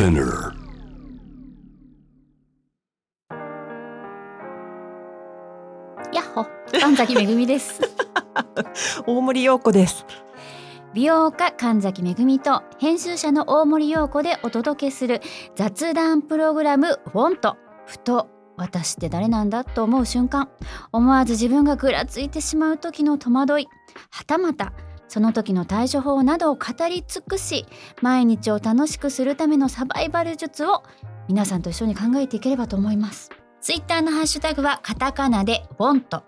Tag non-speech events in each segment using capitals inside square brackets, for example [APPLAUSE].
Spinner. やっほ神崎めぐみです。[LAUGHS] 大森洋子です。美容家神崎めぐみと編集者の大森洋子でお届けする雑談プログラムフォントふと私って誰なんだと思う瞬間。思わず自分がぐらついてしまう時の戸惑い。はたまたその時の対処法などを語り尽くし毎日を楽しくするためのサバイバル術を皆さんと一緒に考えていければと思いますツイッターのハッシュタグはカタカナでフォント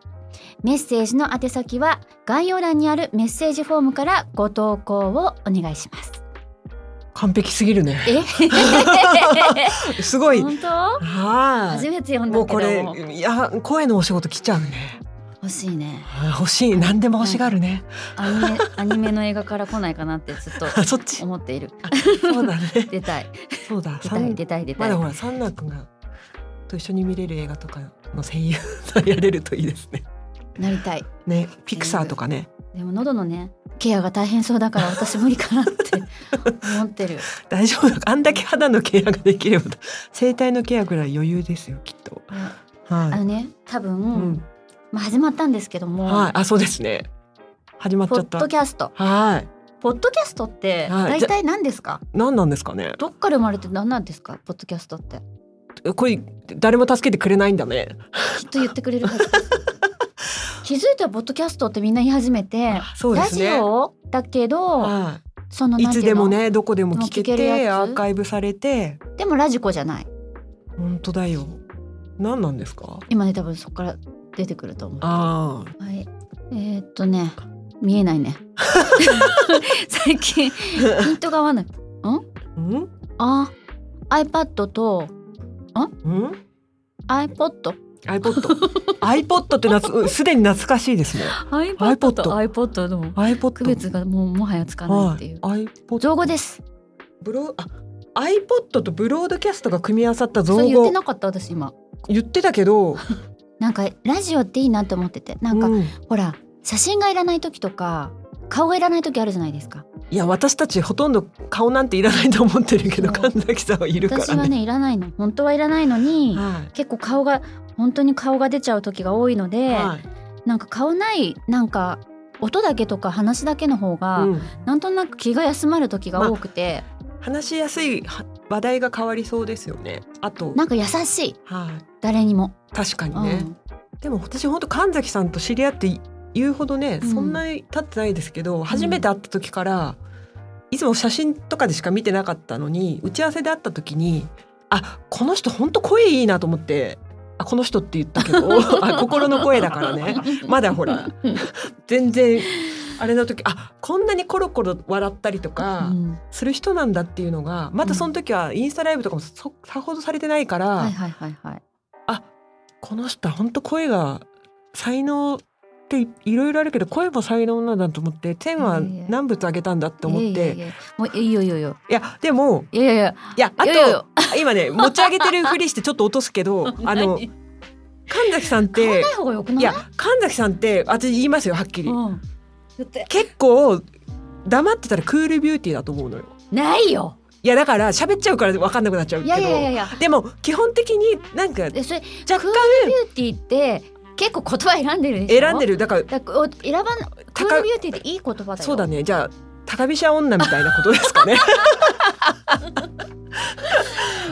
メッセージの宛先は概要欄にあるメッセージフォームからご投稿をお願いします。完璧すぎるね。え？[LAUGHS] すごい。本当？はい。初めて読んもだうけどこれいや声のお仕事来ちゃうね。欲しいね欲しい何でも欲しがるね。アニメアニメの映画から来ないかなってずっと [LAUGHS] あそっち？思っているそうだね。[LAUGHS] 出たいそうだ。出たい出たい出たいまだほらサンナ君がと一緒に見れる映画とかの声優 [LAUGHS] さんやれるといいですね。なりたいねピクサーとかねでも喉のねケアが大変そうだから私無理かなって思ってる大丈夫だあんだけ肌のケアができれば声帯のケアぐらい余裕ですよきっと。あはのね多分、い。うん。まあ、始まったんですけども、はい。あそうですね。始まっちポッゃった。ドキャストはい。ポッドキャストってはい大体何ですか、何なんですかね？どっから生まれて何なんですか？ポッドキャストってこれ誰も助けてくれないんだね。きっと言ってくれるはず [LAUGHS] 気づいたらポッドキャストってみんな言い始めて、ラジ。オだけどはそのい。いつでもねどこでも聞けもう聞けアーカイブされてでもラジコじゃない本当だよ。何なんですか？今ね多分そこから出てくると思うあはいえー、っとね見えないね [LAUGHS] 最近ピントが合わないあ。うん？あ iPad とうん？iPod iPod。iPod ってなつすでに懐かしいですね。iPad と iPod の iPod？区別がもうもはやつかないっていう、はい。iPod？造語ですブロあ iPod とブロードキャストが組み合わさった造そう言って語なかった私今言ってたけど、なんかラジオっていいなって思ってて。なんか、うん。ほら写真がいらない時とか顔がいらない時あるじゃないですか。いや私たちほとんど顔なんていらないと思ってるけど神崎さんはいるからね。私はねいらないの。本当はいらないのにはい。結構顔が本当に顔が出ちゃう時が多いので、はい。なんか顔ないなんか音だけとか話だけの方が、うん。なんとなく気が休まる時が多くて、話しやすいは話題が変わりそうですよね。あと、なんか優しい。はい、誰にも、確かにね。うん。でも私本当神崎さんと知り合って言うほどね、うん。そんなに経ってないですけど、初めて会った時からいつも写真とかでしか見てなかったのに打ち合わせで会った時にあこの人本当声いいなと思ってあこの人って言ったけど [LAUGHS] あ心の声だからね。まだほら全然あれの時あこんなにコロコロ笑ったりとうかん。する人なんだっていうのがまたその時はインスタライブとかもそさほどされてないから、はいはいはいはいこの人は本当声が才能っていろいろあるけど声も才能なんだと思って天は何物あげたんだって思って。いいやいやいや。もういいよいいよいやでもいやいやいや。あと今ね持ち上げてるふりしてちょっと落とすけど [LAUGHS] あの何？神崎さんっていや神崎さんって私言いますよはっきり。うん、結構黙ってたらクールビューティーだと思うのよ。ないよいやだから喋っちゃうから分かんなくなっちゃうけど。いやいやいやいや。でも基本的になんか若クールビューティーって結構言葉選んでるでしょ？干選んでる。だからだからお選ばなクールビューティーっていい言葉だよ。そうだね。じゃあ高飛車女みたいなことですかね。[LAUGHS]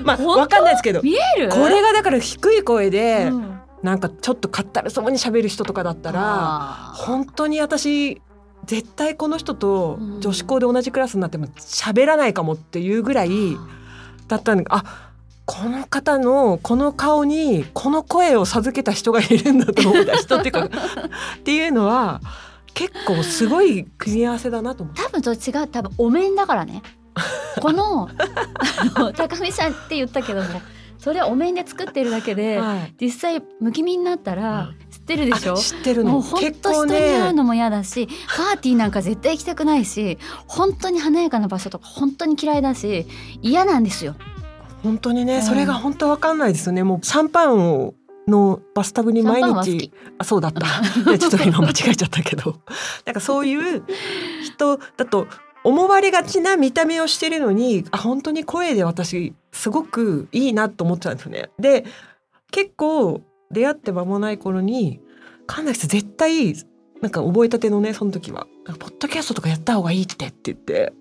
まあ本当わかんないですけど。見える？これがだから低い声で、うん。なんかちょっとかったるそうに喋る人とかだったら本当に私絶対この人とうん女子校で同じクラスになっても喋らないかもっていうぐらいだったのがあこの方のこの顔にこの声を授けた人がいるんだと思った人っていうか [LAUGHS] っていうのは結構すごい組み合わせだなと思って。多分それ違う多分お面だからねこのあの高見さんって言ったけどもそれはお面で作ってるだけで、はい。実際むきみになったら知ってるでしょ？あ知ってるもうの本当人に会うねのも嫌だしパーティーなんか絶対行きたくないし本当に華やかな場所とか本当に嫌いだし嫌なんですよ。本当にね、うん。それが本当わかんないですよね。もうシャンパンをのバスタブに毎日き。あそうだった。[LAUGHS] ちょっと今間違えちゃったけど。なんかそういう人だと思われがちな見た目をしてるのにあ本当に声で私すごくいいなと思ってたんですよね。で結構出会って間もない頃に神崎さん絶対なんか覚えたてのねその時は「ポッドキャストとかやった方がいいって」って言って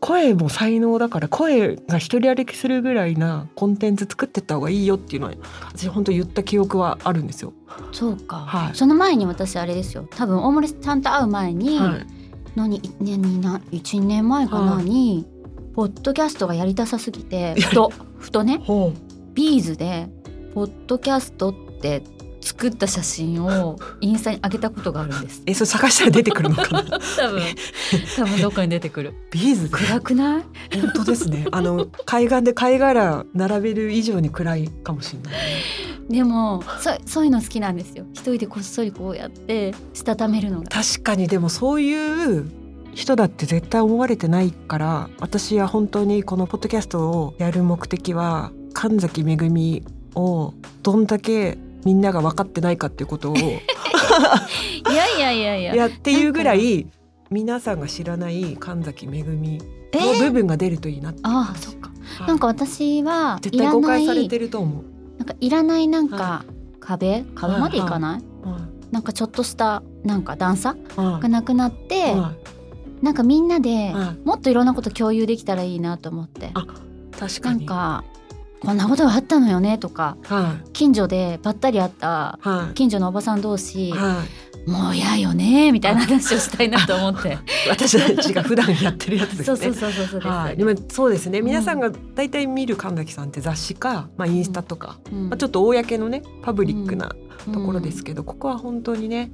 声も才能だから声が一人歩きするぐらいなコンテンツ作ってった方がいいよっていうのは私本当言った記憶はあるんですよ。そうか、はいその前に私あれですよ多分大森さんと会う前に、はい何ねにな1年前かな、はい。にポッドキャストがやりたさすぎてふとふとねほビーズでポッドキャストって作った写真をインスタに上げたことがあるんです。えそれ探したら出てくるのかな？[LAUGHS] 多分。多分どっかに出てくる。ビーズで。暗くない？本当ですね。あの海岸で貝殻並べる以上に暗いかもしれない、ね、でもそそういうの好きなんですよ。一人でこっそりこうやってしたためるのが。確かに。でもそういう人だって絶対思われてないから私は本当にこのポッドキャストをやる目的は神崎めぐみをどんだけみんなが分かってないかっていうことを [LAUGHS] いやいやいやいや。[LAUGHS] やっていうぐらい皆さんが知らない神崎めぐみえ？の部ー、分が出るといいなって。ああそっか。はい。なんか私は絶対誤解されてると思う。なんかいらないなんかは壁？壁までいかない、はなんかちょっとしたなんか段差？い。はがなくなって、い。はなんかみんなではい。もっといろんなこと共有できたらいいなと思って。あ確かなんに。かこんなことがあったのよねとかは近所でばったり会った近所のおばさん同士はい。もう嫌よねみたいな話をしたいなと思って。[LAUGHS] 私たちが普段やってるやつですね。そうそうそうそうそうです、はい、でもそうですね。うん皆さんが大体見る神崎さんって雑誌か、まあ、インスタとか、うん。まあ、ちょっと公のねパブリックなところですけど、ここは本当にね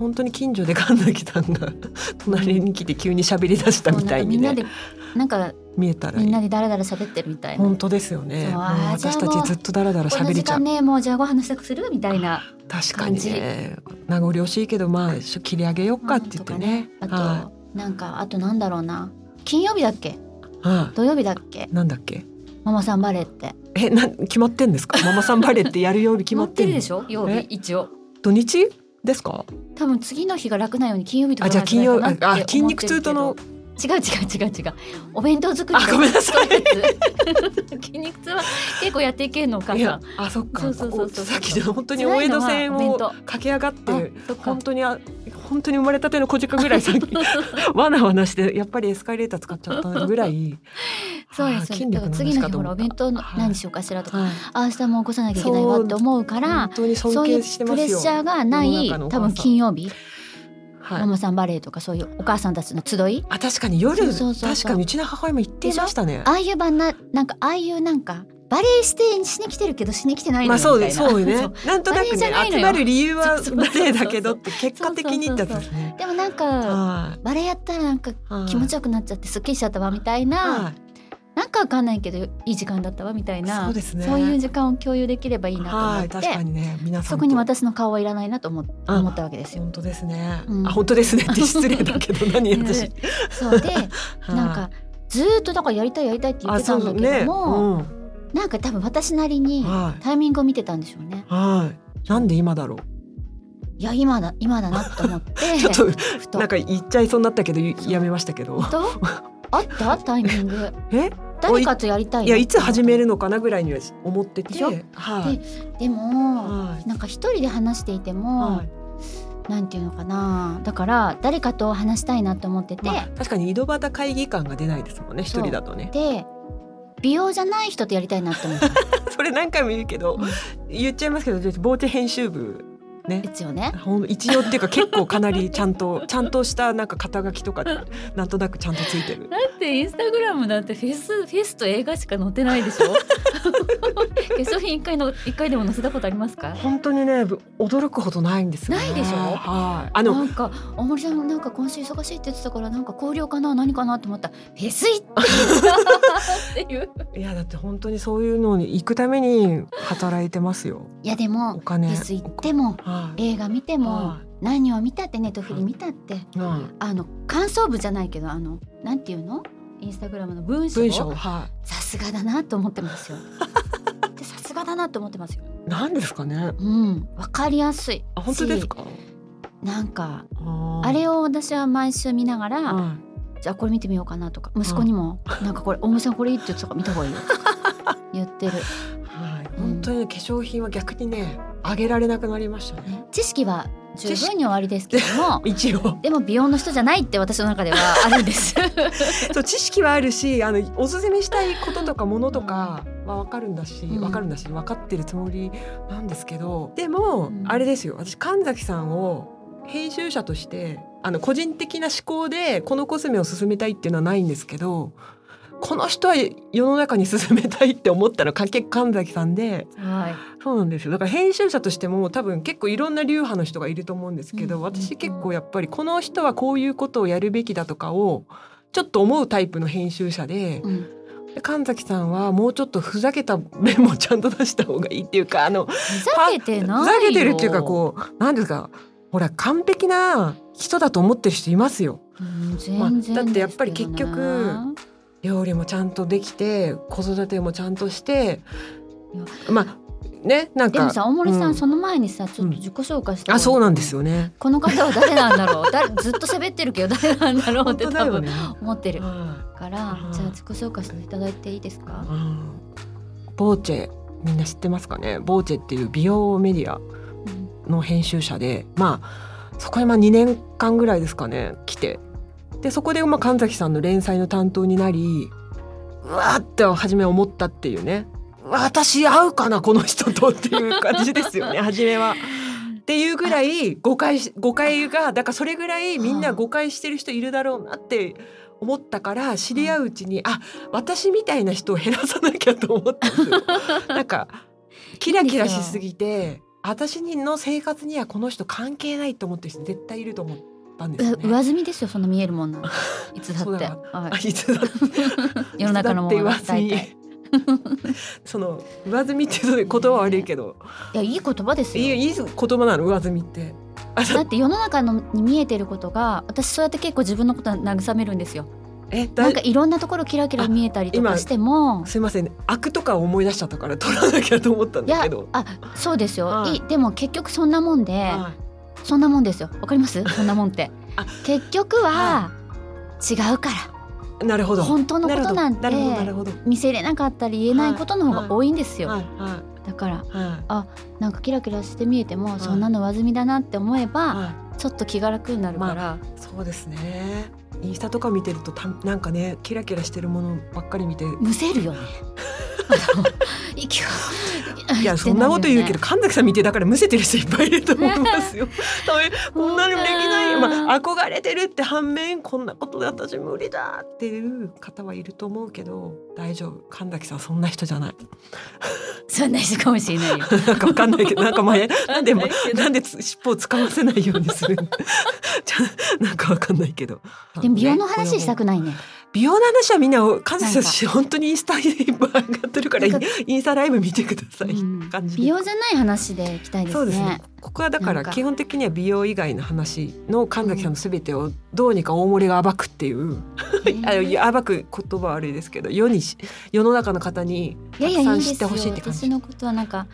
本当に近所で神崎さんが [LAUGHS] 隣に来て急に喋り出したみたいにね。なんかみんなでなんか見えたらみんなでダラダラ喋ってるみたいな。本当ですよね。私たちずっとだらだらこの時喋れちゃう。間ねもうじゃあご飯支度するみたいな確かにね。名残惜しいけどまあ切り上げよっかって言ってね,、うんね。あと、なんかあとなんだろうな。金曜日だっけ？土曜日だっけ？い、なんだっけ？ママさんバレーって。えなん決まってんですか？ママさんバレーってやる曜日決まって [LAUGHS] るでしょ？曜え？日一応。土日？ですか？多分次の日が楽なように金曜日とかあじゃあ金曜あ筋肉痛との違う違う違う違う。お弁当作りあごめんなさい。筋肉痛は結構やっていけんのお母いやさんあそっか。そうそうそうそうさっきの本当に大江戸線を駆け上がってあそっか。本当にあ本当に生まれたての小鹿ぐらいさっきわなわなしてやっぱりエスカレーター使っちゃったぐらい。そうです。よだから次の日ほらお弁当のはい何しようかしらとか、はい。あ明日も起こさなきゃいけないわって思うからそういうプレッシャーがない多分金曜日、はい。ママさんバレーとかそういうお母さんたちの集い？あ確かに夜確かにうちの母親も言ってましたね。ああいう場ななんかああいうなんかバレーしてしに来てるけどしに来てないのまあそうでよみたいな。そうね。[LAUGHS] なんとなくね集まる理由はバレエだけどって結果的にってやつでもなんかはバレーやったらなんか気持ちよくなっちゃってすっきりしちゃったわみたいな、はいなんかわかんないけどいい時間だったわみたいなそうですね。そういう時間を共有できればいいなと思って、はい確かにね皆さんと。そこに私の顔はいらないなと思思ったわけですよ。本当ですね、うん。あ本当ですねって [LAUGHS] 失礼だけど何私、ねそう。で [LAUGHS] はい。なんかずーっとだからやりたいやりたいって言ってたんだけども、うん。なんか多分私なりにはい。タイミングを見てたんでしょうね。はい。なんで今だろう。いや今だ今だなと思って。[LAUGHS] ちょっとなんか言っちゃいそうになったけどいやめましたけどあった？タイミング。[LAUGHS] え？誰かとやりたいいやいつ始めるるのかなぐらいには思ってて。はい。でもはい。なんか一人で話していても、はい。なんていうのかな。だから誰かと話したいなと思ってて、まあ、確かに井戸端会議感が出ないですもんね一人だとね。で美容じゃない人とやりたいなって思った。[LAUGHS] それ何回も言うけど、うん。言っちゃいますけどボーチェ編集部ね。ですよね。一応っていうか結構かなりちゃんと [LAUGHS] ちゃんとしたなんか肩書きとかなんとなくちゃんとついてる。だってインスタグラムだってフェスフェスと映画しか載ってないでしょ？[LAUGHS] 化粧品一回の一回でも載せたことありますか？本当にねぶ驚くほどないんですよね。ないでしょ？はい。あのなんか大森さんなんか今週忙しいって言ってたからなんか交流かな？何かなと思ったらフェス行ってっていう。いやだって本当にそういうのに行くために働いてますよ。いやでおもフ金ェス行ってもはい映画見てもは何を見たってネットフリ見たってはい。あの感想文じゃないけどあのなんていうの？インスタグラムの文章？さすがだなと思ってますよ。[LAUGHS] でさすがだなと思ってますよ。いなんですかね。うん。わかりやすい。あ本当ですか？なんかあれを私は毎週見ながら、はじゃあこれ見てみようかなとか息子にも、なんかこれ大森さんこれいいって言ってたから見た方がいいよ。言ってる本当にね化粧品は逆にねあげられなくなりましたね。知識は十分に終わりですけども [LAUGHS] 一応。でも美容の人じゃないって私の中ではあるんです。[LAUGHS] そう知識はあるしあのおすすめしたいこととかものとかは分かるんだし、うん。分かるんだし分かってるつもりなんですけどでも、うんあれですよ。私神崎さんを編集者としてあの個人的な思考でこのコスメを進めたいっていうのはないんですけどこの人は世の中に進めたいって思ったのかけ神崎さんではい。そうなんですよ。だから編集者としても多分結構いろんな流派の人がいると思うんですけど、うん。私結構やっぱりこの人はこういうことをやるべきだとかをちょっと思うタイプの編集者で,、うん。で神崎さんはもうちょっとふざけた面もちゃんと出した方がいいっていうかあのふざけてないよ。ふざけてるっていうかこう何ですかほら完璧な人だと思ってる人いますよ。うんまあだってやっぱり結局料理もちゃんとできて子育てもちゃんとしてまあねなんかでもさ大森さん、うん。その前にさちょっと自己紹介して、あそうなんですよね。この方は誰なんだろう？[LAUGHS] 誰ずっと喋ってるけど誰なんだろうっ本て多分ね。思ってるはからうん。じゃあ自己紹介していただいていいですか？い、うん。ボーチェみんな知ってますかね？ボーチェっていう美容メディアうん。の編集者でまあそこにまあ2年間ぐらいですかね来てでそこでまあ神崎さんの連載の担当になりうわーって初め思ったっていうね私合うかなこの人とっていう感じですよね [LAUGHS] 初めは。っていうぐらい誤解し誤解がだからそれぐらいみんな誤解してる人いるだろうなって思ったから知り合ううちにあ私みたいな人を減らさなきゃと思ったんですよ。[LAUGHS] なんかキラキラしすぎて私の生活にはこの人関係ないと思ってる人絶対いると思ったんですよね。う上積みですよそんな見えるもんなんいつだって、い。つだい、世の中のものがいつだって言わずにその上積みって言葉は悪いけど。いやいい言葉ですよ。いいいい言葉なの上積みって。あだって世の中のに見えてることが私そうやって結構自分のことは慰めるんですよ。えだなんかいろんなところキラキラ見えたりとかしても。すいません。ね悪とかを思い出しちゃったから取らなきゃと思ったんだけど。あそうですよ、はいい。いでも結局そんなもんで、はいそんなもんですよ。わかります？[LAUGHS] そんなもんって。あ結局は違うから。なるほど。本当のことなんて。見せれなかったり言えないことの方が多いんですよ、はいはだからいはい。なんかキラキラして見えても、い。そんなの上積みだなって思えば、はい。ちょっと気が楽になるから、そうですね。インスタとか見てるとたなんかねキラキラしてるものばっかり見て。むせるよね。[LAUGHS] 息がいや [LAUGHS] そんなこと言うけど神崎さん見てだからむせてる人いっぱいいると思いますよ。[LAUGHS] こんなのできない、まあ、憧れてるって反面こんなことで私無理だっていう方はいると思うけど大丈夫。神崎さんそんな人じゃない。そんな人かもしれないよ。なんかわかんないけどなんか前なんでなんでつ尻尾を使わせないようにするの？じゃなんかわかんないけど。でも美容の話したくないね。美容の話はみんな神崎なんさん本当にインスタにいっぱい上がってるからインスタライブ見てください。うん。美容じゃない話でいきたいですね。そうですね。ここはだから基本的には美容以外の話の神崎さんのすべてをどうにか大森が暴くっていう、あのいや暴く言葉は悪いですけど世にし世の中の方にたくさん知ってほしいって感じ。私のことはなんか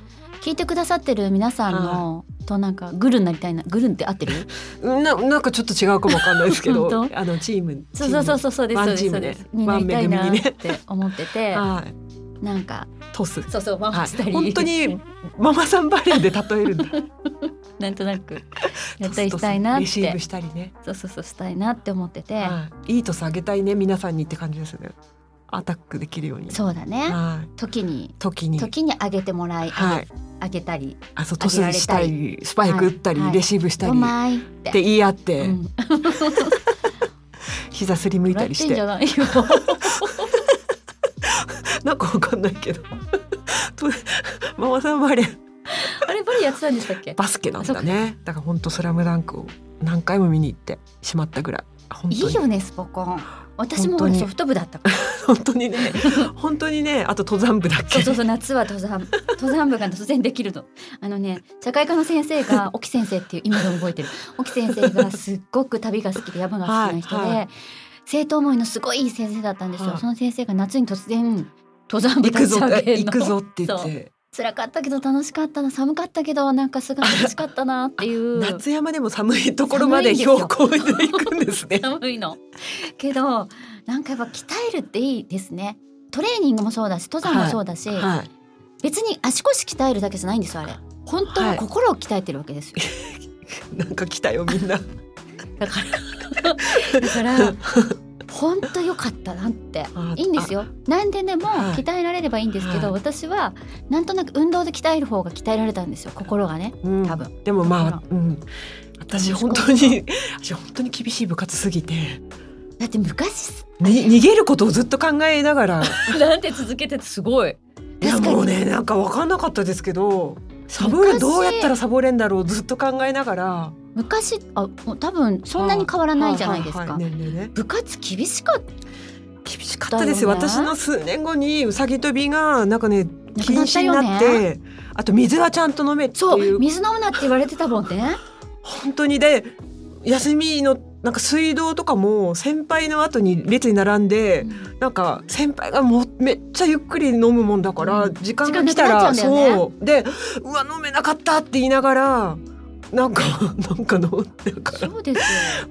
聞いてくださってる皆さんの、となんかグルになりたいなグルンって合ってる？[LAUGHS] ななんかちょっと違うかもわかんないですけど本 [LAUGHS] あのチームそうそうそうそうそうですワンチームで。そうです。になりたいなって思ってて、[LAUGHS] はい。なんかトス。そうそう回はい。したり、本当にママさんバレーで例えるんだ。なんとなくやったりしたいなって。したりね、そうそうそうしたいなって思ってて、はい、いいトスあげたいね皆さんにって感じですねアタックできるように。そうだね。はい。時に。時に。時に上げてもらい、はい。上げたりあそうトスした上り。スパイク打ったり、はい。レシーブした「うり、まい」っってて言い合って、うん。[LAUGHS] [LAUGHS] 膝すりむいたりして。んじてゃないよなんかわかんないけど。[LAUGHS] とママさんバレーあれバレーやってたんでしたっけ？バスケなんだね。だから本当スラムダンクを何回も見に行ってしまったぐらい。いいよねスポコン私もソフト部だったから。[LAUGHS] 本当にね。本当にね。あと登山部だっけ。そうそう夏は登山。登山部が突然できるの。あのね社会科の先生が [LAUGHS] 沖先生っていう今でも覚えてる。沖先生がすっごく旅が好きで山が好きな人で、はいはい。生徒思いのすごいいい先生だったんですよ、はい。その先生が夏に突然登山部行くぞ立ち上げるの。行くぞって言って辛かったけど楽しかったな寒かったけどなんかすごい楽しかったなっていう。夏山でも寒いところまで標高で行くんですね。寒いの。けどなんかやっぱ鍛えるっていいですね。トレーニングもそうだし登山もそうだし、はい。別に足腰鍛えるだけじゃないんですよあれ。本当ははい。心を鍛えてるわけですよ、[LAUGHS] なんか来たよみんな。[LAUGHS] だからだから本当良かったなって。あいいんですよ。何ででもはい。鍛えられればいいんですけど、はい。私はなんとなく運動で鍛える方が鍛えられたんですよ。心がねうん。多分。でもまあ、うん、私本当に私本当に厳しい部活すぎて。だって昔に逃げることをずっと考えながら。[LAUGHS] なんて続けててすごい。いやもうねなんか分かんなかったですけどサボる昔。どうやったらサボれんだろうずっと考えながら昔あ多分そんなに変わらないじゃないですか。部活厳しか厳しかったですよ。ね。私の数年後にうさぎ跳びがなんかね禁止になって、ねあと水はちゃんと飲めってそいう。う水飲むなって言われてたもんね。本当に。で休みのなんか水道とかも先輩の後に列に並んで、なんか先輩がもうめっちゃゆっくり飲むもんだから、うん。時間が来たらうね。そう。でうわ飲めなかったって言いながらなんか [LAUGHS] なんか飲んでるから。そうですよ。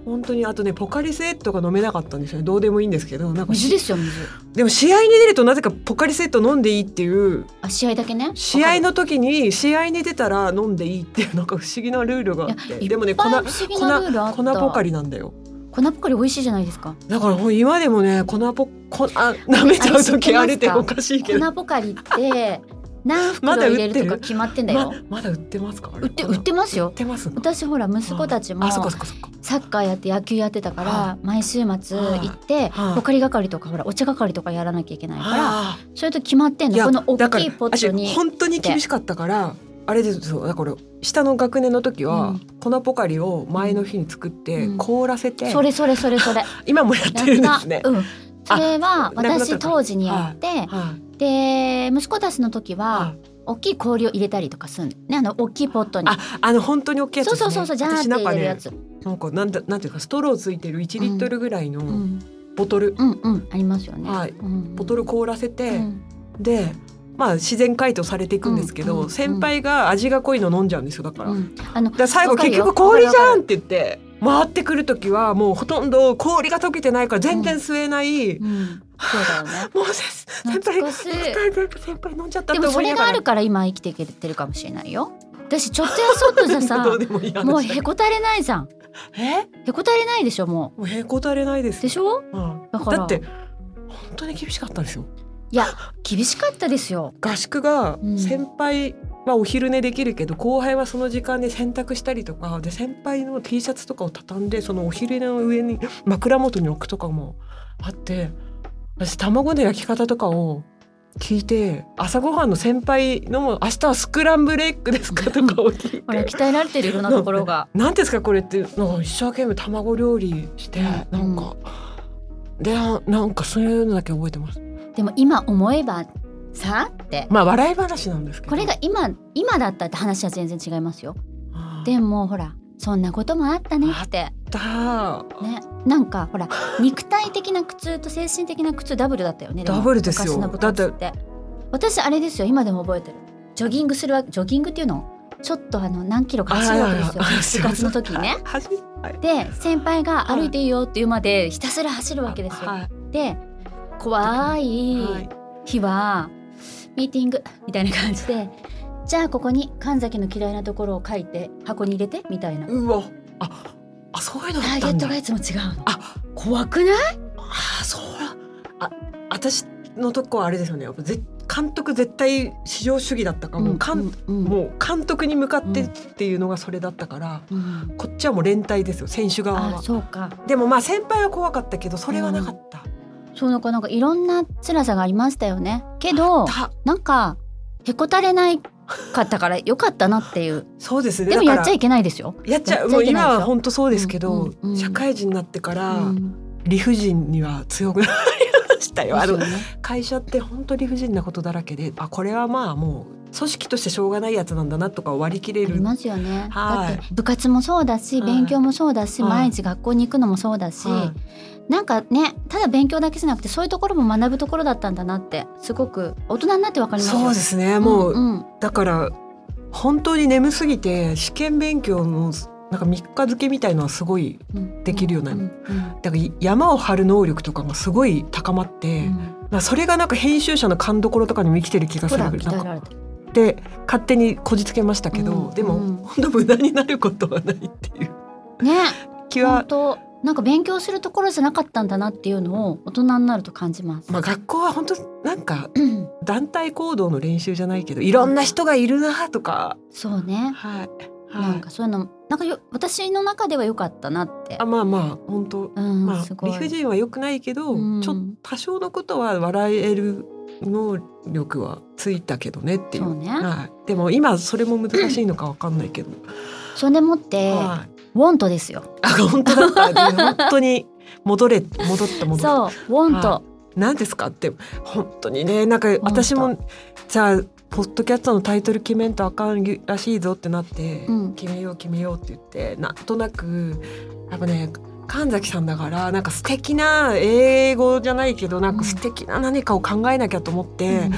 本当にあとねポカリスエットが飲めなかったんですよね。どうでもいいんですけどなんか水ですよ水。でも試合に出るとなぜかポカリスエット飲んでいいっていう。あ試合だけね？試合の時に試合に出たら飲んでいいっていうなんか不思議なルールがあって。でもね粉い不思議なルールあった。粉ポカリなんだよ。粉ポカリ美味しいじゃないですか。だから今でもね粉ポこあ舐めちゃう時あれっておかしいけど。粉ポカリって何袋入れるとか決まってんだよ。ままだ売ってますか？売って売ってますよ。売ってますの？私ほら息子たちもサッカーやって野球やってたから、は毎週末行って、はいポカリ係とかほらお茶係とかやらなきゃいけないからあ。それと決まってんの。この大きいポットに私本当に厳しかったからあれですよだから下の学年の時は、うん。粉ポカリを前の日に作って、うん。凍らせてそれそれそれそれ。[LAUGHS] 今もやってるんですね。それは私当時にやって、はいで息子たちの時は、はい大きい氷を入れたりとかするのねあの大きいポットに。ああの本当に大きいやつね。そうそうそうそうジャーって私なんかね入れるやつ、なんかなんだなんていうかストローついてる1リットルぐらいのうん、ボトル、うんうんありますよね、はい。うん、ボトル凍らせて、うん。でまあ自然解凍されていくんですけど、うんうん先輩が味が濃いの飲んじゃうんですよだから。うん。あのだ最後結局氷じゃんって言って回ってくる時はもうほとんど氷が溶けてないから全然吸えない、うん、そうだよね。[LAUGHS] もうせ先輩懐かしい。先輩飲んじゃったでもそれがあるから今生きていけてるかもしれないよ。私ちょっとやそっとじゃさ [LAUGHS] もうへこたれないじゃん。え？へこたれないでしょももうへこたれないですうでしょ？うん。だから。だって本当に厳しかったんですよ。いや厳しかったですよ。合宿がうん。先輩はお昼寝できるけど後輩はその時間に洗濯したりとかで先輩の T シャツとかを畳んでそのお昼寝の上に枕元に置くとかもあって私卵の焼き方とかを聞いて朝ごはんの先輩のも明日はスクランブルエッグですかとかを聞いて。鍛えられてるいろんなところが。[LAUGHS] なんですかこれって一生懸命卵料理して、うんなん。かでなんかそういうのだけ覚えてます。でも今思えばさって。まあ笑い話なんですけど。これが今今だったって話は全然違いますよ。でもほらそんなこともあったねってだねなんかほら [LAUGHS] 肉体的な苦痛と精神的な苦痛ダブルだったよねもダブルですよ。昔の部活って。私あれですよ今でも覚えてる。ジョギングするわジョギングっていうのちょっとあの何キロか走るわけですよ部活の時にね。で先輩が歩いていいよっていうまでひたすら走るわけですよ、はいで怖い日はミーティングみたいな感じでじゃあここに神崎の嫌いなところを書いて箱に入れてみたいな。うわ。ああそういうのタあったんだ。ーゲットがいつも違うの。あ怖くない？あそう。あ私のとこはあれですよね。やっぱぜ監督絶対至上主義だったか。ら、もうかんうんうん。もう監督に向かってっていうのがそれだったから、うん。こっちはもう連帯ですよ選手側あはそうか。でもまあ先輩は怖かったけどそれはなかった、そうなんかなんかいろんな辛さがありましたよね。けどた。なんかへこたれないかったからよかったなっていう。そうですね。でもやっちゃいけないですよ、やっちゃもう今は本当そうですけど、うんうんうん。社会人になってから、うん。理不尽には強くなしたよ。[LAUGHS] あのね会社って本当理不尽なことだらけであこれはまあもう組織としてしょうがないやつなんだなとか割り切れる。ありますよね。はい。だって部活もそうだし、はい。勉強もそうだし、はい。毎日学校に行くのもそうだし、はなんかねただ勉強だけじゃなくてそういうところも学ぶところだったんだなってすごく大人になってわかりますよ。そうですね。もう、んうん。だから本当に眠すぎて試験勉強のなんか3日漬けみたいのはすごいうん。できるようなうんうんだから山を張る能力とかがすごい高まって、うん。まあそれがなんか編集者の勘どころとかにも生きてる気がする。なんかで勝手にこじつけましたけど、うんでも、うん。本当無駄になることはないっていう。ね。気はなんか勉強するところじゃなかったんだなっていうのを大人になると感じます。まあ学校は本当なんかうん団体行動の練習じゃないけどいろんな人がいるなとか、そうね。はいはいなんかそういうのなんかよ私の中では良かったなってあ。まあまあ本当うん、まあ。理不尽は良くないけど、うんちょっと多少のことは笑える能力はついたけどねっていう。そうね。はい、でも今それも難しいのかわかんないけど、それでもって、はい、ウォントですよ。あ本当だった、ね、本当に戻れ戻った戻ったそうウォント。は何ですかって本当にねなんか私もじゃあポッドキャストのタイトル決めんとあかんらしいぞってなって、うん決めよう決めようって言ってなんとなくやっぱね神崎さんだからなんか素敵な英語じゃないけどなんか素敵な何かを考えなきゃと思って、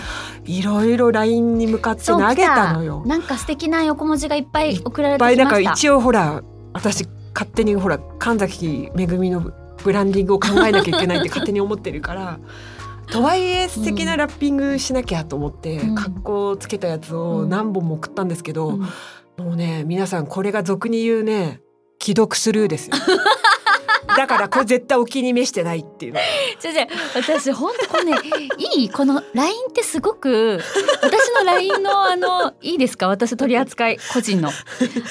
いろいろ LINE に向かって投げたのよ。なんか素敵な横文字がいっぱい送られいっぱいなんかてきました。一応ほら私勝手にほら神崎めぐみのブランディングを考えなきゃいけないって勝手に思ってるから。[LAUGHS] とはいえ素敵なラッピングしなきゃと思って、うん格好つけたやつを何本も送ったんですけど、うんもうね皆さんこれが俗に言うね既読スルーですよ [LAUGHS] だからこれ絶対お気に召してないっていう。のじゃじゃ私本当これねいいこの LINE ってすごく私の LINE のあのいいですか？私取り扱い個人の。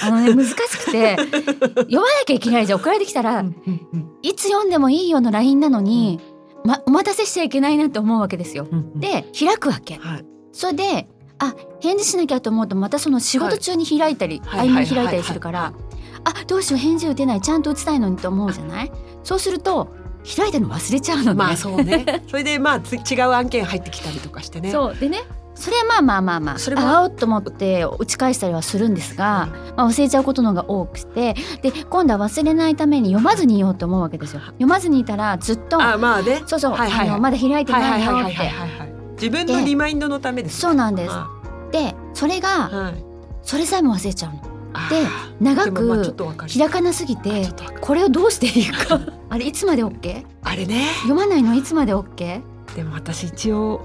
あのね難しくて読まなきゃいけないじゃん。送られてきたら、いつ読んでもいいよの LINE なのに、ま、お待たせしちゃいけないなって思うわけですよ。で開くわけ。はい。それであ返事しなきゃと思うとまたその仕事中に開いたり、はい。合間に開いたりするから、あどうしよう返事打てないちゃんと打ちたいのにと思うじゃない？そうすると開いたの忘れちゃうのね。まあそうね。[LAUGHS] それでまあつ違う案件入ってきたりとかしてね。そう。でねそれはまあまあまあまあそれもあおっと思って打ち返したりはするんですが、まあ、忘れちゃうことの方が多くて。で今度は忘れないために読まずにいようと思うわけですよ。読まずにいたらずっとあまあね。そうそう、はいはいはい。あのまだ開いてはいないよって。はい自分のリマインドのためですそうなんです。あ。でそれがはい。それさえも忘れちゃうの。あで長く開かなすぎあてこれをどうしていいか。[LAUGHS] あれいつまで OK? あれね。読まないのいつまで OK? でも私一応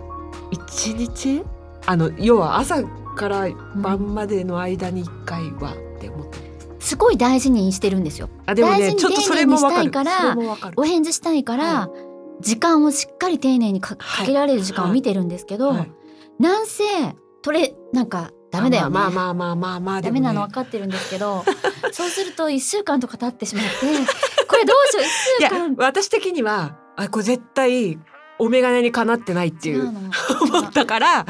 一日あの要は朝から晩までの間に一回はって思って。ます、すごい大事にしてるんですよ。あでも大事にねちょっとそれもわかる。丁寧にしたいからお返事したいから、時間をしっかり丁寧にかけられる時間を見てるんですけど、はい。なんせ取れなんかダメだよ。ね。まあまあまあまあまあねダメなの分かってるんですけどそうすると1週間とか経ってしまってこれどうしよう？[LAUGHS] 1いや週間私的にはあこれ絶対お眼鏡にかなってないっていう [LAUGHS] 思ったから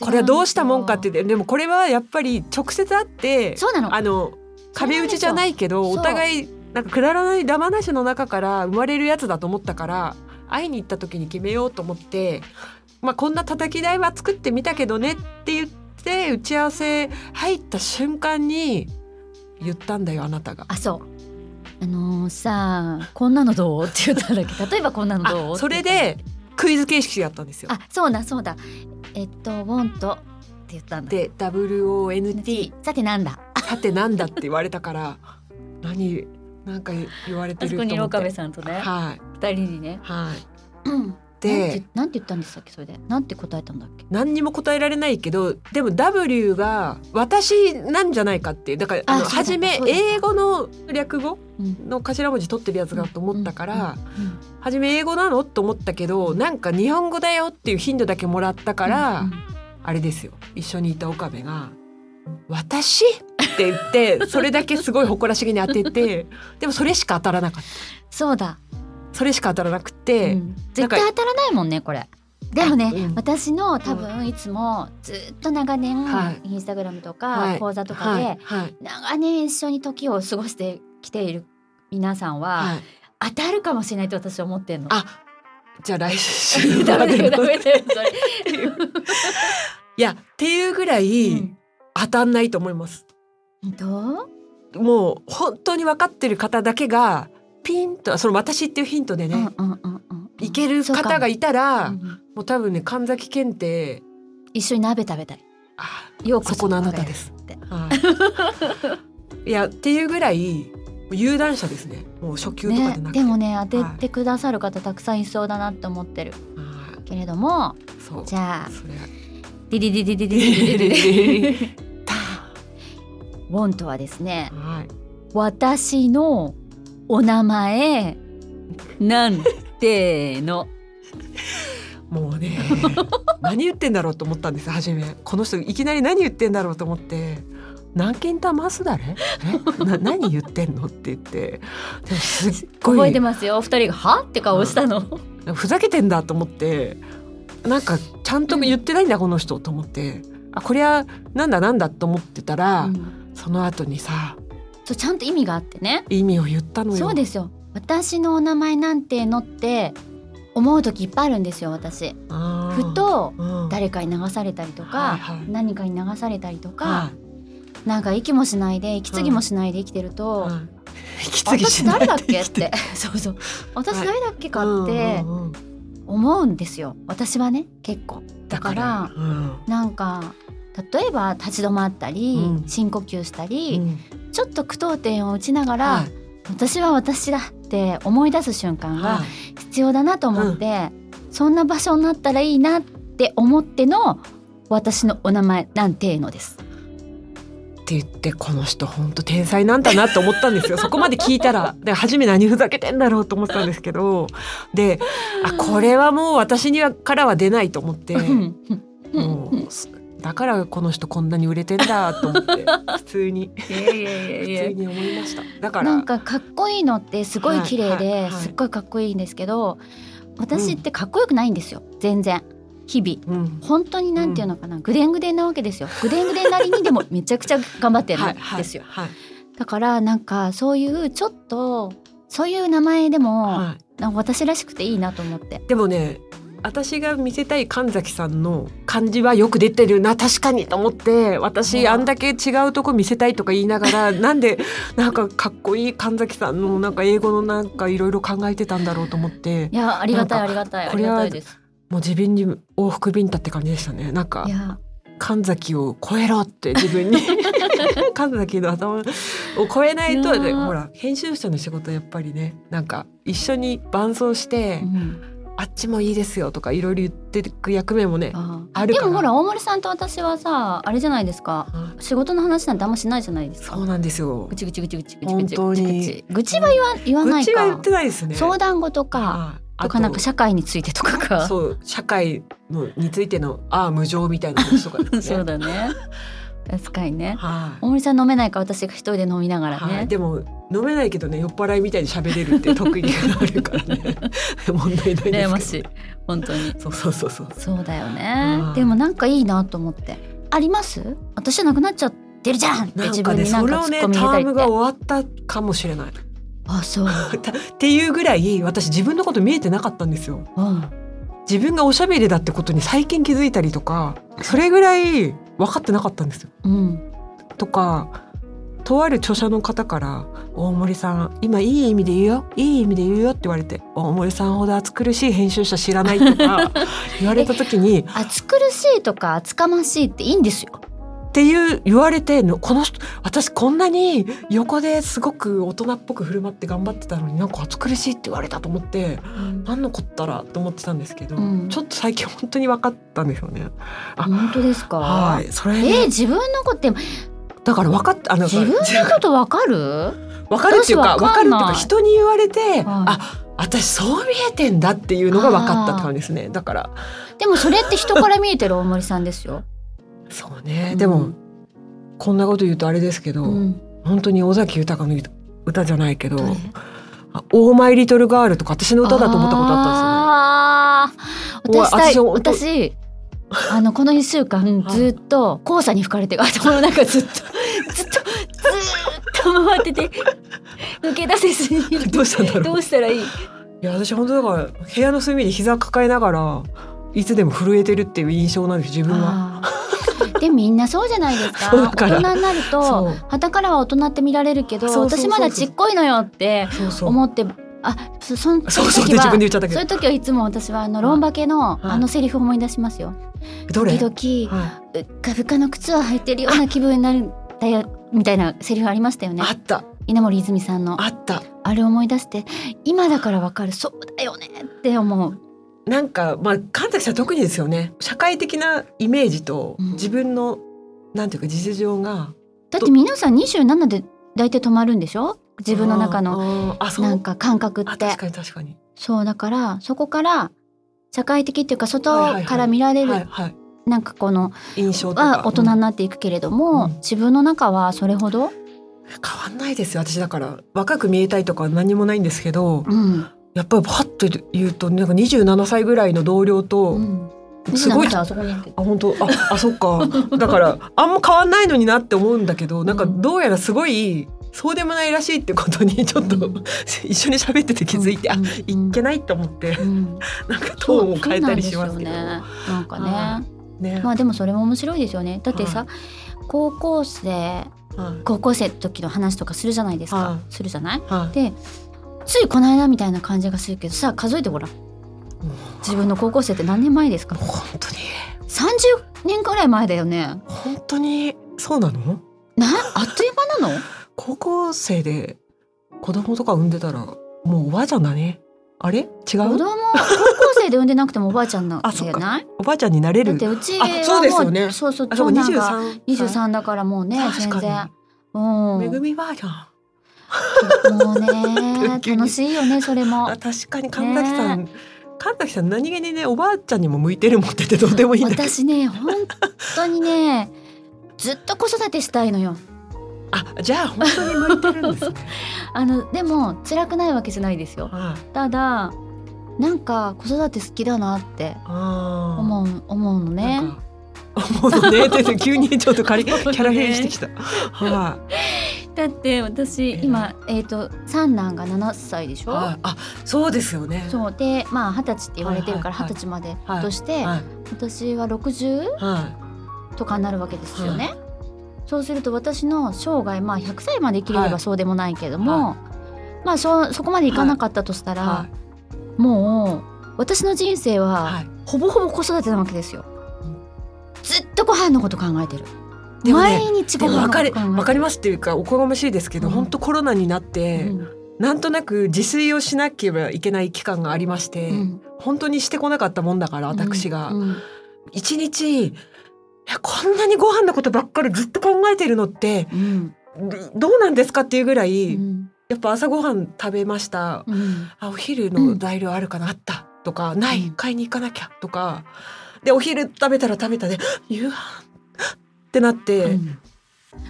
これはどうしたもんかってででもこれはやっぱり直接会ってそうなの。あの壁打ちじゃないけどお互いなんかくだらないダマなしの中から生まれるやつだと思ったから会いに行った時に決めようと思って、まあ、こんな叩き台は作ってみたけどねって言って打ち合わせ入った瞬間に言ったんだよあなたが。あそう。あのーさあこんなのどう？って言ったんだけど [LAUGHS] 例えばこんなのどう？あそれでクイズ形式だったんですよ。けあそうだそうだ。えっと「ウォント」って言ったんだ。で WONT さてなんだ？さてなんだって言われたから [LAUGHS] 何なんか言われてあそこにると思って。岡部さんとねはい。二人にね。はい。う [CLEARS THROAT] んて。なんて言ったんでしたっけそれで。なんて答えたんだっけ？何にも答えられないけどでも W が私なんじゃないかっていう。だからあの初め英語の略語うん。の頭文字取ってるやつだと思ったからうんうん初め英語なのと思ったけどなんか日本語だよっていうヒントだけもらったから、うん。あれですよ。一緒にいた岡部が「私?」って言ってそれだけすごい誇らしげに当ててでもそれしか当たらなかった。[LAUGHS] そうだそれしか当たらなくて、うん。絶対当たらないもんねこれ。でもね、うん。私の多分いつもずっと長年、はい。インスタグラムとか、はい。講座とかで、長年一緒に時を過ごしてきている皆さんは、はい、当たるかもしれないと私は思ってるの。あじゃあ来週 [LAUGHS] ダメだよダメだよそれ。[LAUGHS] いやっていうぐらい当たんないと思います。どうもう本当に分かってる方だけがピンとその私っていうヒントでね、うんうんうんうん。いける方がいたら、うんもう多分ね神崎検定一緒に鍋食べたい。あようこそそこのあなたです。って。はい、[LAUGHS] いやっていうぐらい有段者ですね。もう初級とかねでなくて、でもね当ててくださる方たくさんいそうだなって思ってる。はい。けれどもじゃあそれディディディディディディディディディウォンとはですねはい私のお名前？なんての？もうね [LAUGHS] 何言ってんだろうと思ったんです初め。この人いきなり何言ってんだろうと思って「何件たますだれ？え？な何言ってんの?」って言って。でもすっごい。覚えてますよ。お二人がは？って顔したの。ふざけてんだと思って。なんかちゃんと言ってないんだ、この人と思って。あこりゃなんだなんだと思ってたら、うん。その後にさそうちゃんと意味があってね。意味を言ったのよ。そうですよ。私のお名前なんてのって思う時いっぱいあるんですよ私。ふとうん。誰かに流されたりとか、はいはい。何かに流されたりとか、はい。なんか息もしないで息継ぎもしないで生きてると、はい。息継ぎし私ない誰だっけってて [LAUGHS] そうそう。私はい。誰だっけかってうんうんうん。思うんですよ。私はね結構。だから。うん。なんか例えば立ち止まったり、うん。深呼吸したり、うん。ちょっと句読点を打ちながら、はい。私は私だって思い出す瞬間がはい。必要だなと思って、そんな場所になったらいいなって思っての私のお名前なんていうのです。って言ってこの人本当天才なんだなと思ったんですよ。[LAUGHS] そこまで聞いたら。で初め何ふざけてんだろうと思ったんですけど。であこれはもう私にはからは出ないと思って。うん。もうだからこの人こんなに売れてんだと思って [LAUGHS] 普通に。普通に思いました。だからなんかかっこいいのってすごい綺麗はいはいはい。ですっごいかっこいいんですけど私ってかっこよくないんですよ全然。日々。うん。本当になんていうのかな、ぐでんぐでんなわけですよ。ぐでんぐでんなりにでもめちゃくちゃ頑張ってるんですよ、[LAUGHS] はいだからなんかそういうちょっとそういう名前でも、はい。私らしくていいなと思って。でもね私が見せたい神崎さんの感じはよく出てるな。確かにと思って私うんあんだけ違うとこ見せたいとか言いながら [LAUGHS] なんでなんかかっこいい神崎さんのなんか英語のなんかいろいろ考えてたんだろうと思って。いやありがたいありがたいありこれはがたいです。もう自分に往復ビンタって感じでしたね。なんか神崎を超えろって自分に。[LAUGHS] 神崎の頭を超えないとほら編集者の仕事やっぱりねなんか一緒に伴走して、うんあっちもいいですよとかいろいろ言っていく役目もねああるから。でもほら大森さんと私はさあれじゃないですか。うん仕事の話なんてあんましないじゃないですか。そうなんですよ。ぐちぐちぐちぐちぐちぐち本当に。ぐちぐちは言わ言わないか。愚痴は言ってないですね。相談事かはいとかなんか社会についてとかか。そう社会のについてのああ無情みたいな話とかね。[LAUGHS] そうだね確かにね。はい。大森さん飲めないから私が一人で飲みながらね、はい、でも飲めないけどね酔っ払いみたいに喋れるって特技があるからね。[LAUGHS] 問題ないですましい。本当に。そうそうそうそう。そうだよね。うんでもなんかいいなと思って。あります？私なくなっちゃってるじゃんって自なんかね分になんかそれをねツッコミ入れたりって、タームが終わったかもしれない。あそう、[LAUGHS] っていうぐらい私自分のこと見えてなかったんですよ。うん、自分がおしゃべりだってことに最近気づいたりとかそれぐらい分かってなかったんですよ。うん、とかとある著者の方から「大森さん今いい意味で言うよ。いい意味で言うよ」って言われて「大森さんほど暑苦しい編集者知らない」とか言われた時に [LAUGHS] 暑苦しいとか厚かましいっていいんですよっていう言われてのこの人私こんなに横ですごく大人っぽく振る舞って頑張ってたのになんか暑苦しいって言われたと思って何のこったらと思ってたんですけど、うん。ちょっと最近本当に分かったんですよね。あ本当ですか、はい、それえね、ー自分のことってだから分かったあの自分のことわかる？[LAUGHS] 分かるっていうか分かるっていうか人に言われて、い。あ私そう見えてんだっていうのが分かったって感じですね。だから。でもそれって人から見えてる大森さんですよ、そうね、うん。でもこんなこと言うとあれですけど、うん、本当に尾崎豊の歌じゃないけどどれ「あオーマイリトルガール」とか私の歌だと思ったことああー。おい私私を私あのこの一週間ずっと黄砂に吹かれて頭の中ずっと [LAUGHS] ずっとずっと回ってて抜け出せずに。ったんですよねどうしたんだろう。どうしたらいい？いや私本当だから部屋の隅で膝抱えながらいつでも震えてるっていう印象なんです自分は。でみんなそうじゃないですか。[LAUGHS] 大人になるそとう旗からは大人って見られるけどそうそうそうそう。私まだちっこいのよってそうそう。思ってあそそんそうそう時はって自分で言っちゃったけど。そういう時はいつも私はあのロンバケのはい。あのセリフを思い出しますよ。どれ？時々はうっかふかの靴を履いてるような気分になるんだよみたいなセリフありましたよね。い、あった。稲森泉さんの。あった。あれ思い出して今だからわかる。そうだよねって思う。なんかまあ神崎さん特にですよね。社会的なイメージとうん。自分の、なんていうか実情が。だって皆さん27で大体止まるんでしょ？自分の中の。なんか感覚って。あ確かに確かに。そうだからそこから社会的っていうか外から見られるなんかこの印象は大人になっていくけれども、うん。自分の中はそれほど、変わんないですよ私だから。若く見えたいとかは何もないんですけど。うんやっぱりパッと言うとなんか27歳ぐらいの同僚とうん、すごい27歳あ本当ああそっか。だからあんま変わんないのになって思うんだけどなんかどうやらすごいそうでもないらしいってことにちょっと、うん。一緒に喋ってて気づいて、あうん。いけないと思って。うん。なんかトーンを変えたりしますけど。ね。なんかはねね。まあでもそれも面白いですよね。だってさ、高校生はい。高校生の時の話とかするじゃないですか、はするじゃない？はい。でついこの間みたいな感じがするけどさ数えてごらん。自分の高校生って何年前ですか？本当に。30年くらい前だよね。本当にそうなの？なあっという間なの？高校生で子供とか産んでたらもうおばあちゃんだね。あれ？違子う供高校生で産んでなくてもおばあちゃんなんじゃない？おばあちゃんになれる。だってうちはもあそうですよね。そうそう長男が23 23だからもうね全然に。めぐうん。みばあちゃんもうね [LAUGHS] 楽しいよねそれも。あ確かに神崎さん、神崎さん何気にねおばあちゃんにも向いてるもんってどうでもいい私ね本当にねずっと子育てしたいのよ。あじゃあ本当に向いてるんですね。[LAUGHS] あのでも辛くないわけじゃないですよ。はいただなんか子育て好きだなって思う思うのね思うのね急にちょっと仮 [LAUGHS] キャラ変してきた。はだって私え今えっ、と三男が7歳でしい。ょ？はいあ、そうですよね。そうでまあ二十歳って言われてるからはいはいはい二十歳まではいとして、はい。私は60はとかになるわけですよね。そうすると私の生涯まあ100歳まで生きれればはいそうでもないけども、まあそそこまでいかなかったとしたい。ら、はもう私の人生い。ははい。ほぼほぼ子育てなわけですよとご飯のこと考えてる。ね毎日ご飯のこと考。わかりますっていうかおこがましいですけど、うん。本当コロナになって、うん。なんとなく自炊をしなければいけない期間がありまして、うん。本当にしてこなかったもんだから私が。うん。うん一、日こんなにご飯のことばっかりずっと考えてるのってうん。どうなんですかっていうぐらい、うん。やっぱ朝ごはん食べました、うん。あお昼の材料あるかな、あったとかない、うん。買いに行かなきゃとかでお昼食べたら食べたで [GASPS] 夕飯。ってなって、うん。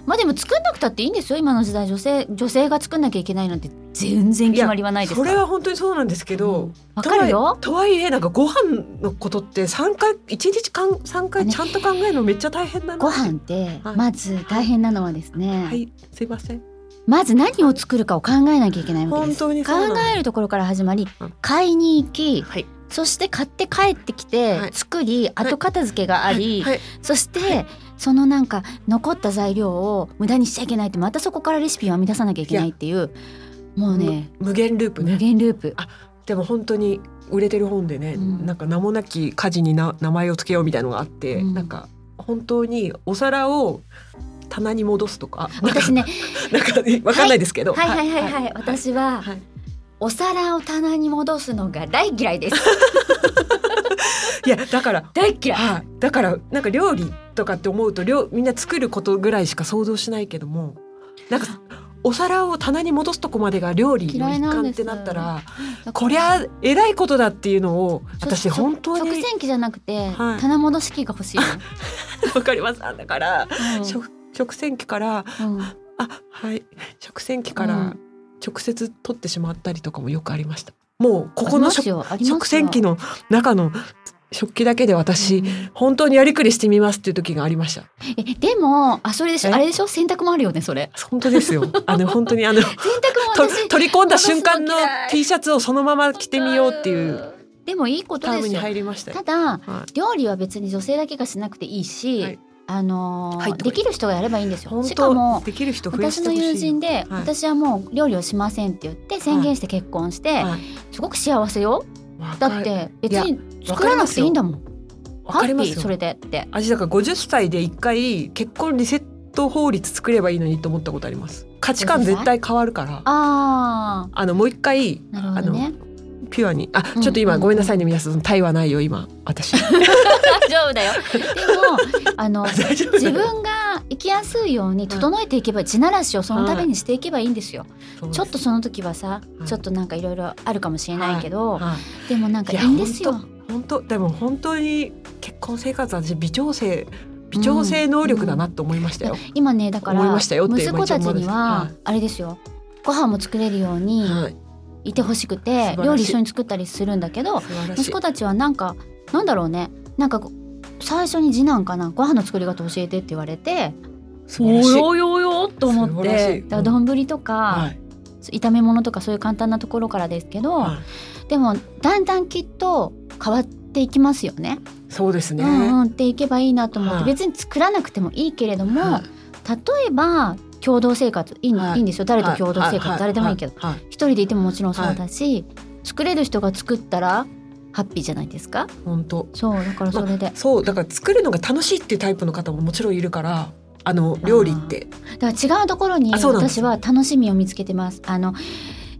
まあでも作んなくたっていいんですよ今の時代。女性女性が作んなきゃいけないなんて。全然決まりはないですそれは本当にそうなんですけど、わかるよ。とはいえなんかご飯のことって3回1日かん3回ね。ちゃんと考えるのめっちゃ大変だな。ご飯ってはい。まず大変なのはですね、はい。すいません。まず何を作るかを考えなきゃいけないわけです。本当に考そうなんえるところから始まりうん。買いに行きはいそして買って帰ってきて、はい。作り後片付けがあり、はい。そしてそのなんか残った材料を無駄にしちゃいけないってまたそこからレシピを編み出さなきゃいけないっていうもうね無無限ループ無ね限ループ。でも本当に売れてる本でね、うん。なんか名もなき家事にな名前を付けようみたいのがあって、うん。なんか本当にお皿を棚に戻すとか。私ね [LAUGHS] なんかねわかんないですけど、はい。はい。はい。はい、私は、はいお皿を棚に戻すのが大嫌いです。[LAUGHS] いやだから大嫌い。はい、だからなんか料理とかって思うと料みんな作ることぐらいしか想像しないけどもなんかお皿を棚に戻すとこまでが料理の一環ってなったらこりゃえらいことだっていうのを私そ本当に食洗機じゃなくて、はい。棚戻し器が欲しいの、[LAUGHS] わかります。だから、うん。食食洗機からうん。あはい。食洗機からうん直接取ってしまったりとかもよくありました。もうここの食洗機の中の食器だけで私、うん。本当にやりくりしてみますっていう時がありました。えでもあそれでしょ？え？あれでしょ？洗濯もあるよねそれ。本当ですよ。あの本当にあの [LAUGHS] 洗濯とも私取り込んだ瞬間の T シャツをそのまま着てみようっていうでもいいことタームにですよ入りましただは料理は別に女性だけがしなくていいし、はいあのできる人がやればいいんですよ。しかも当できる人私の友人で、はい。私はもう料理をしませんって言って宣言して結婚して、はい。すごく幸せよ。だって別に作らなくていいんだもん。わハかりますよ。ッピーそれでって。私だから50歳で一回結婚リセット法律作ればいいのにと思ったことあります価値観絶対変わるからああのもう一回ーなるほどねピュアに。あうんちょっと今うん。ごめんなさいね皆さんタイはないよ [LAUGHS] 今私。大丈夫だよ。でもあの自分が生きやすいように整えていけば地ならしをそのためにしていけばいいんですよ、そうです。ちょっとその時はさ、はい。ちょっとなんかいろいろあるかもしれないけど、はい。でもなんかいやいんですよ。本当でも本当に結婚生活は私微調整微調整能力だなと思いましたよ、今ねだから息子たちにはだあれですよ。ご飯も作れるようにはいいてほしくて、料理一緒に作ったりするんだけど息子たちはなんかなんだろうね。なんか最初に次男かなご飯の作り方教えてって言われてお素晴らしい。よよよと思ってい。だから丼とか、はい。炒め物とかそういう簡単なところからですけど、はい。でもだんだんきっと変わっていきますよね。そうですね、うんうんっていけばいいなと思って、はい。別に作らなくてもいいけれども、はい。例えば共同生活いい,、はい。い、いんですよ。誰と共同生活、はい。誰でもいいけど、は一人でいてももちろんそうだし、作れる人が作ったらハッピーじゃないですか？本当。そうだからそれで、そうだから作るのが楽しいっていうタイプの方ももちろんいるからあの料理って。だから違うところに私は楽しみを見つけてます。あの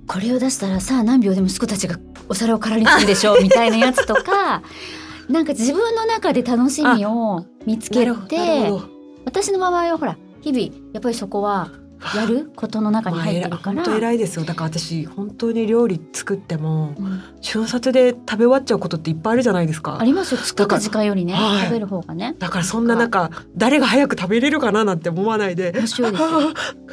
これを出したらさあ何秒でも息子たちがお皿を空にするでしょ [LAUGHS] みたいなやつとかなんか自分の中で楽しみを見つけて私の場合はほら日々やっぱりそこはやることの中に入ってるから、まあ、本当偉いですよ。だから私本当に料理作ってもうん。瞬殺で食べ終わっちゃうことっていっぱいあるじゃないですか。ありますよ。作った時間よりね、はい。食べる方がね。だからそんな中誰が早く食べれるかななんて思わないで。面白いですよ。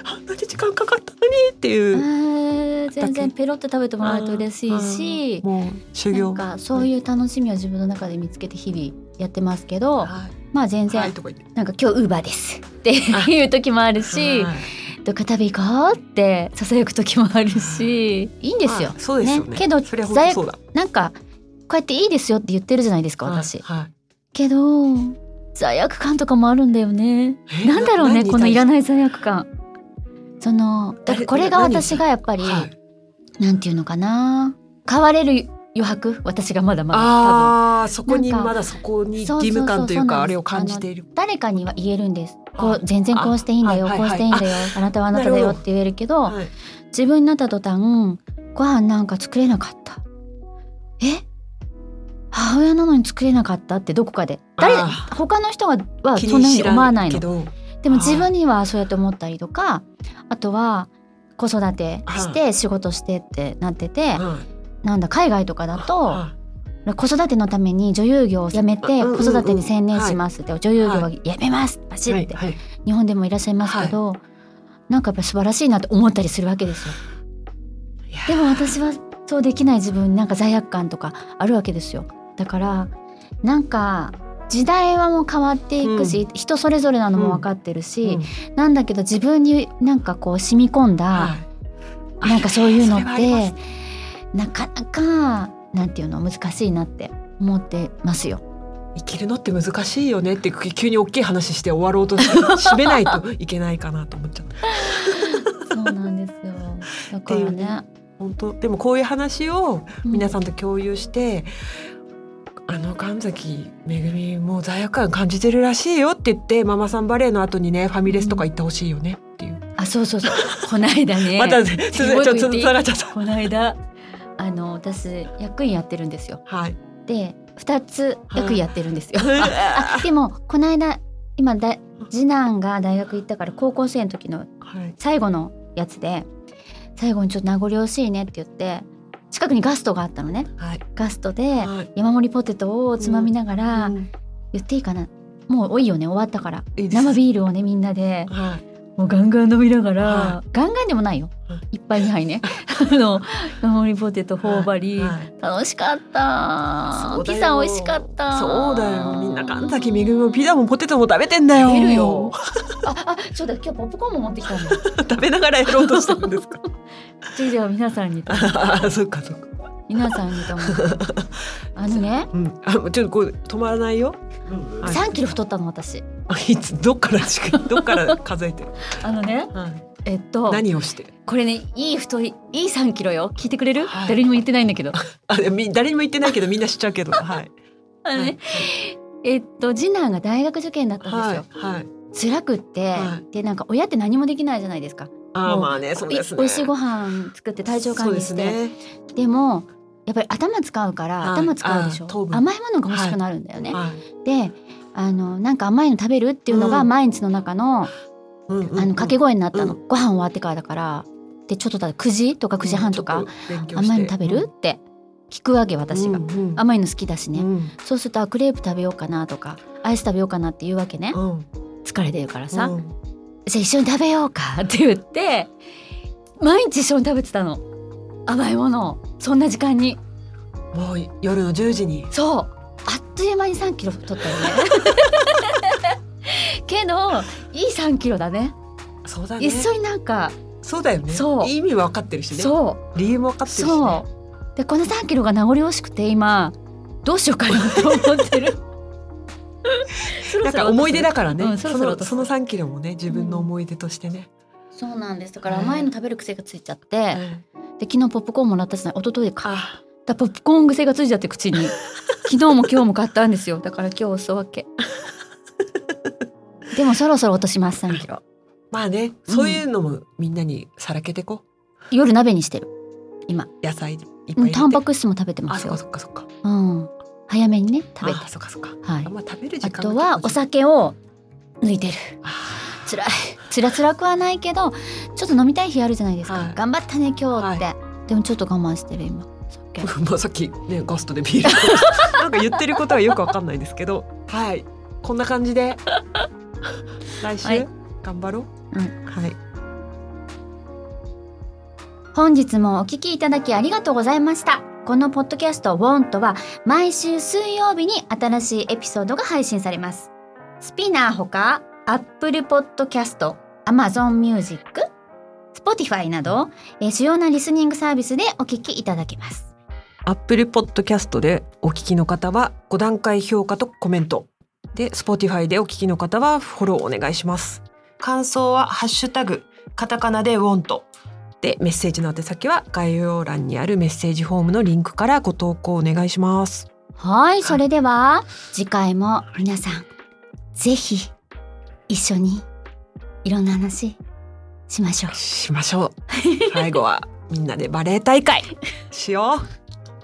あんなに時間かかったのにっていう、えー全然ペロって食べてもらえると嬉しいしもう修行なんかそういう楽しみを自分の中で見つけて日々やってますけど、はい。まあ全然、はいなんか今日ウーバーですって [LAUGHS] いう時もあるし、はい。どっか食べ行こうってささやく時もあるし、い。いんですよ。はい。そうですよね。けどそれは本当そうだ。なんかこうやっていいですよって言ってるじゃないですか私。けど罪悪感とかもあるんだよね。え？なんだろうねこのいら対ない罪悪感。そのだからこれが私がやっぱり、なんていうのかな。変われる余白？私がまだまだ。多分。ああそこにまだそこに義務感というかあれを感じている。誰かには言えるんです。こあう全然こうしていいんだよ、あこうしていいんだよ、あなたはあなただよって言えるけど、はい。自分になった途端ご飯なんか作れなかった。え？母親なのに作れなかった？ってどこかで。誰あ他の人はそんなふうに思わないの。でも自分にはそうやって思ったりとかあとは子育てして仕事してってなってて、はいなんだ海外とかだとは子育てのために女優業を辞めてうんうんうん子育てに専念しますって女優業は辞めますバい。シッて。日本でもいらっしゃいますけど、なんかやっぱ素晴らしいなと思ったりするわけですよ。でも私はそうできない自分になんか罪悪感とかあるわけですよ。だからなんか時代はもう変わっていくし、人それぞれなのも分かってるし、うん。なんだけど自分になんかこう染み込んだ、はい。なんかそういうのってなかなかなんていうの難しいなって思ってますよ。生きるのって難しいよねって急に大きい話して終わろうとして締めないと [LAUGHS] いけないかなと思っちゃった。そうなんですよ。だからね、本当でもこういう話を皆んさんと共有して、あの神崎めぐみもう罪悪感感じてるらしいよって言ってママさんバレーの後にねファミレスとか行ってほしいよねっていう。あそうそうそうこの間ね。[LAUGHS] またつちょっとつながっちゃった。この間あの私役員やってるんですよ。はい。で2つ役員やってるんですよ。ああ [LAUGHS] でもこの間今だ次男が大学行ったから高校生の時のはい。最後のやつで最後にちょっと名残惜しいねって言って近くにガストがあったのねはい。ガストではい。山盛りポテトをつまみながら、うん言っていいかなもう多いよね終わったから生ビールをねみんなではい。もうガンガン飲みながら、はガンガンでもないよ。うん。一杯二杯ね。[LAUGHS] あの山盛りポテト頬張り、はい。楽しかった。ピザ美味しかった。そうだよ。みんな神崎めぐみもピザもポテトも食べてんだよ。食べるよ。ああそうだ今日ポップコーンも持ってきたんだ食べながらやろうとしてるんですか？[LAUGHS] じゃあじゃあ皆さんにと。あ [LAUGHS] そっかそっか。皆さんにと思うあのね。うん。あちょっとこう止まらないよ。はい3キロ太ったの私。あいつどっから近い [LAUGHS] どっから数えてる、あのねはい、えっと何をしてこれねいい太いいい3キロよ。聞いてくれる、はい。誰にも言ってないんだけど。[LAUGHS] あみ誰にも言ってないけどみんな知っちゃうけど。[LAUGHS] はい。あのね、えっと次男が大学受験だったんですはいよ、はい。辛くって、はでなんか親って何もできないじゃないですか。あーまあねそうですね。おい美味しいご飯作って体調管理して。で,、そうでもやっぱり頭使うから、はい。頭使うでしょ。甘いものが欲しくなるんだよね、はい。であのなんか甘いの食べるっていうのがうん。毎日の中の,、あの掛け声になったの、うご飯終わってからだから。でちょっとだ9時とか9時半とか、うんちょっ勉強して。甘いの食べる、って聞くわけ私が、うんうん。甘いの好きだしね、うん。そうするとあクレープ食べようかなとかアイス食べようかなって言うわけね、うん。疲れてるからさ、うん。じゃあ一緒に食べようかって言って毎日一緒に食べてたの。甘いものを。そんな時間に。もう夜の10時に。そうあっという間に3キロ太ったよね。[LAUGHS] けどいい3キロだね。そうだね。一緒になんかそうだよね。意味分かってるしね。そう。理由も分かってるしね。そう。でこの3キロが名残惜しくて今どうしようかなと思ってる。[LAUGHS] なんか思い出だからね、うんそのその3キロもね自分の思い出としてね、そうなんです。だから甘いの食べる癖がついちゃって、うんで昨日ポップコーンもらったじゃない。一昨日か。あだポップコーン癖がついちゃって口に。[LAUGHS] 昨日も今日も買ったんですよ。だから今日おすわけ。[LAUGHS] でもそろそろ落とします3キロまあねそういうのもみんなにさらけてこ夜鍋にしてる。野菜いっぱい入うんタンパク質も食べてますよ。あそっかそっかうん。早めにね食べて。あそっかそっか。はい。あんま食べる時あ間とはお酒を抜いてる。あ辛い。辛辛くはないけどちょっと飲みたい日あるじゃないですか、はい。頑張ったね今日って、でもちょっと我慢してる今酒ー [LAUGHS] まあさっきねガストでビール。[LAUGHS] なんか言ってることはよくわかんないですけど。はい。こんな感じで。[LAUGHS] 来週、はい。頑張ろう、うん。はい。本日もお聞きいただきありがとうございました。このポッドキャスト「WONT」は毎週水曜日に新しいエピソードが配信されます。スピナーほか Apple Podcast、Amazon Music、Spotify など、えー主要なリスニングサービスでお聞きいただけますアップルポッドキャストでお聞きの方は5段階評価とコメント。で Spotify でお聞きの方はフォローお願いします。感想はハッシュタグカタカナでウォント。でメッセージの宛先は概要欄にあるメッセージフォームのリンクからご投稿お願いします。はいそれでは次回も皆さんぜひ一緒にいろんな話しましょう。しましょう。[LAUGHS] 最後はみんなでバレエ大会しよう